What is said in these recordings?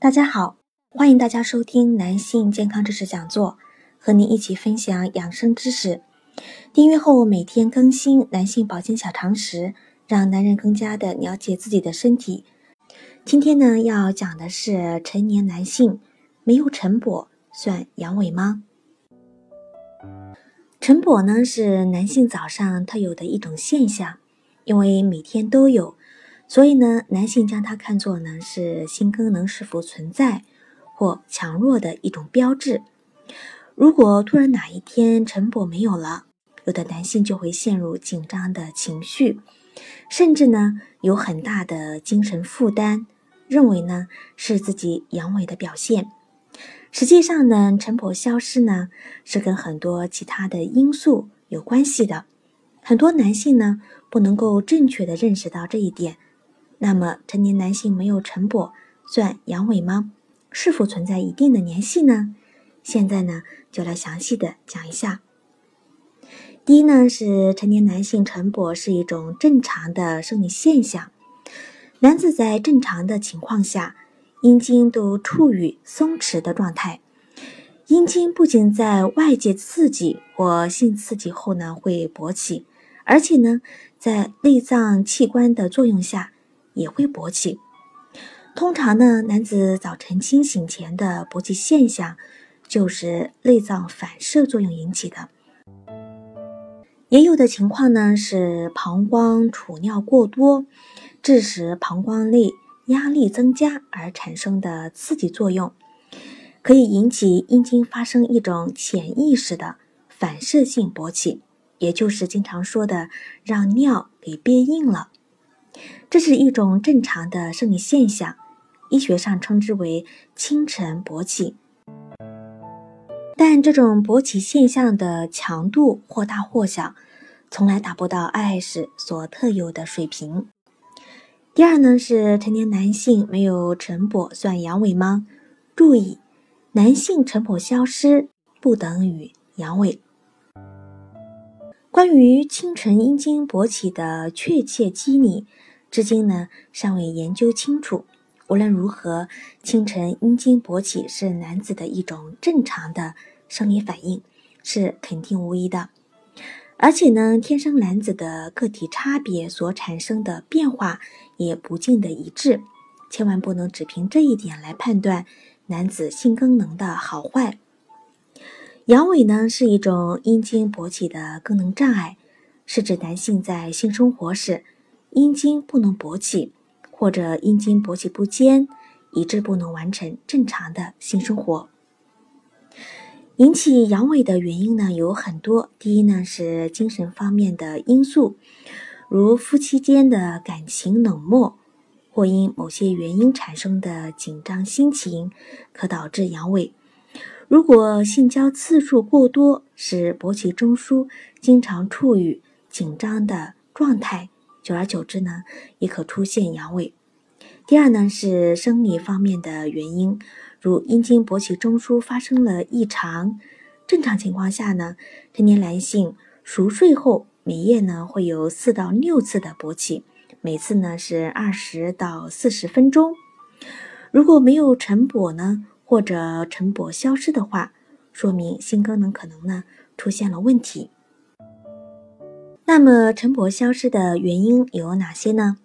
大家好，欢迎大家收听男性健康知识讲座，和您一起分享养生知识。订阅后每天更新男性保健小常识，让男人更加的了解自己的身体。今天呢，要讲的是成年男性没有晨勃算阳痿吗？晨勃呢是男性早上特有的一种现象，因为每天都有。所以呢，男性将它看作呢是性功能是否存在或强弱的一种标志。如果突然哪一天晨勃没有了，有的男性就会陷入紧张的情绪，甚至呢有很大的精神负担，认为呢是自己阳痿的表现。实际上呢，晨勃消失呢是跟很多其他的因素有关系的。很多男性呢不能够正确的认识到这一点。那么，成年男性没有晨勃算阳痿吗？是否存在一定的联系呢？现在呢，就来详细的讲一下。第一呢，是成年男性晨勃是一种正常的生理现象。男子在正常的情况下，阴茎都处于松弛的状态。阴茎不仅在外界刺激或性刺激后呢会勃起，而且呢，在内脏器官的作用下。也会勃起。通常呢，男子早晨清醒前的勃起现象，就是内脏反射作用引起的。也有的情况呢，是膀胱储尿过多，致使膀胱内压力增加而产生的刺激作用，可以引起阴茎发生一种潜意识的反射性勃起，也就是经常说的让尿给憋硬了。这是一种正常的生理现象，医学上称之为清晨勃起。但这种勃起现象的强度或大或小，从来达不到 IS 所特有的水平。第二呢，是成年男性没有晨勃算阳痿吗？注意，男性晨勃消失不等于阳痿。关于清晨阴茎勃起的确切机理。至今呢，尚未研究清楚。无论如何，清晨阴茎勃起是男子的一种正常的生理反应，是肯定无疑的。而且呢，天生男子的个体差别所产生的变化也不尽的一致，千万不能只凭这一点来判断男子性功能的好坏。阳痿呢，是一种阴茎勃起的功能障碍，是指男性在性生活时。阴茎不能勃起，或者阴茎勃起不坚，以致不能完成正常的性生活。引起阳痿的原因呢有很多。第一呢是精神方面的因素，如夫妻间的感情冷漠，或因某些原因产生的紧张心情，可导致阳痿。如果性交次数过多，使勃起中枢经常处于紧张的状态。久而久之呢，也可出现阳痿。第二呢是生理方面的原因，如阴茎勃起中枢发生了异常。正常情况下呢，成年男性熟睡后每夜呢会有四到六次的勃起，每次呢是二十到四十分钟。如果没有晨勃呢，或者晨勃消失的话，说明性功能可能呢出现了问题。那么晨勃消失的原因有哪些呢？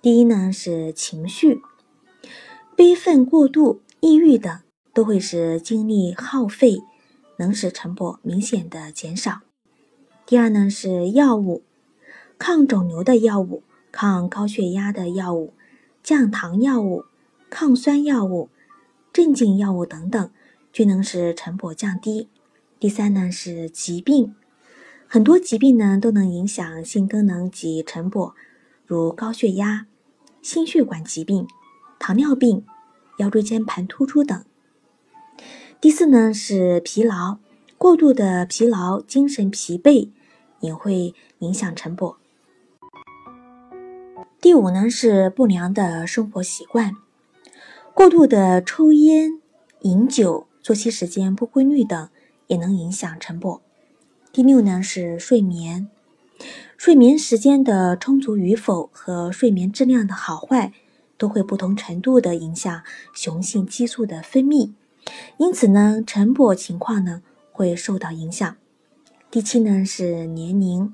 第一呢是情绪，悲愤过度、抑郁等都会使精力耗费，能使晨勃明显的减少。第二呢是药物，抗肿瘤的药物、抗高血压的药物、降糖药物、抗酸药物、镇静药物等等，均能使晨勃降低。第三呢是疾病。很多疾病呢都能影响性功能及晨勃，如高血压、心血管疾病、糖尿病、腰椎间盘突出等。第四呢是疲劳，过度的疲劳、精神疲惫也会影响晨勃。第五呢是不良的生活习惯，过度的抽烟、饮酒、作息时间不规律等也能影响晨勃。第六呢是睡眠，睡眠时间的充足与否和睡眠质量的好坏都会不同程度的影响雄性激素的分泌。因此呢，晨勃情况呢会受到影响。第七呢是年龄，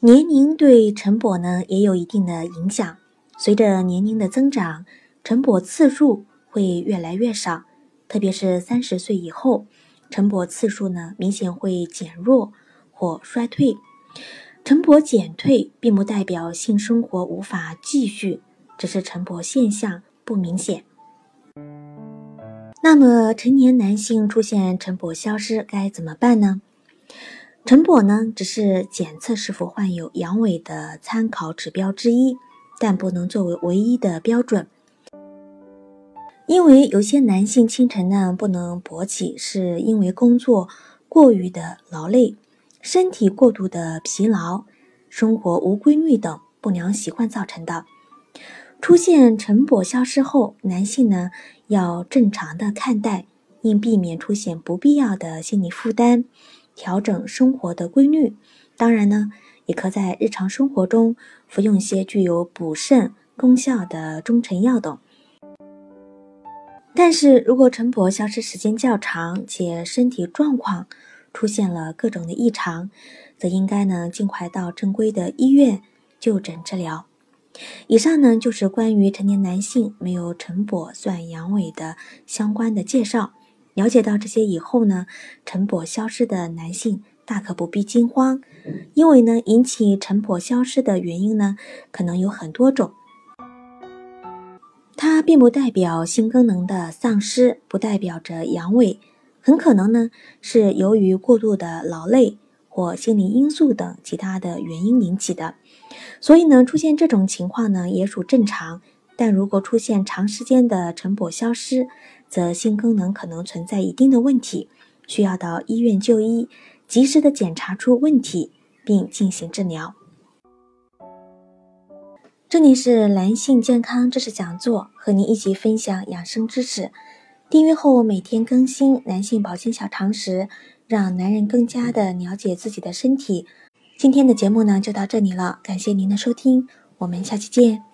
年龄对晨勃呢也有一定的影响。随着年龄的增长，晨勃次数会越来越少，特别是三十岁以后，晨勃次数呢明显会减弱或衰退。晨勃减退并不代表性生活无法继续，只是晨勃现象不明显。那么，成年男性出现晨勃消失该怎么办呢？晨勃呢，只是检测是否患有阳痿的参考指标之一，但不能作为唯一的标准。因为有些男性清晨呢不能勃起，是因为工作过于的劳累、身体过度的疲劳、生活无规律等不良习惯造成的。出现晨勃消失后，男性呢要正常的看待，应避免出现不必要的心理负担，调整生活的规律。当然呢，也可在日常生活中服用一些具有补肾功效的中成药等。但是如果晨勃消失时间较长，且身体状况出现了各种的异常，则应该呢尽快到正规的医院就诊治疗。以上呢就是关于成年男性没有晨勃算阳痿的相关的介绍。了解到这些以后呢，晨勃消失的男性大可不必惊慌，因为呢引起晨勃消失的原因呢可能有很多种。它并不代表性功能的丧失，不代表着阳痿，很可能呢是由于过度的劳累或心理因素等其他的原因引起的。所以呢，出现这种情况呢也属正常，但如果出现长时间的晨勃消失，则性功能可能存在一定的问题，需要到医院就医，及时的检查出问题并进行治疗。这里是男性健康知识讲座，和您一起分享养生知识。订阅后每天更新男性保健小常识，让男人更加的了解自己的身体。今天的节目呢就到这里了，感谢您的收听，我们下期见。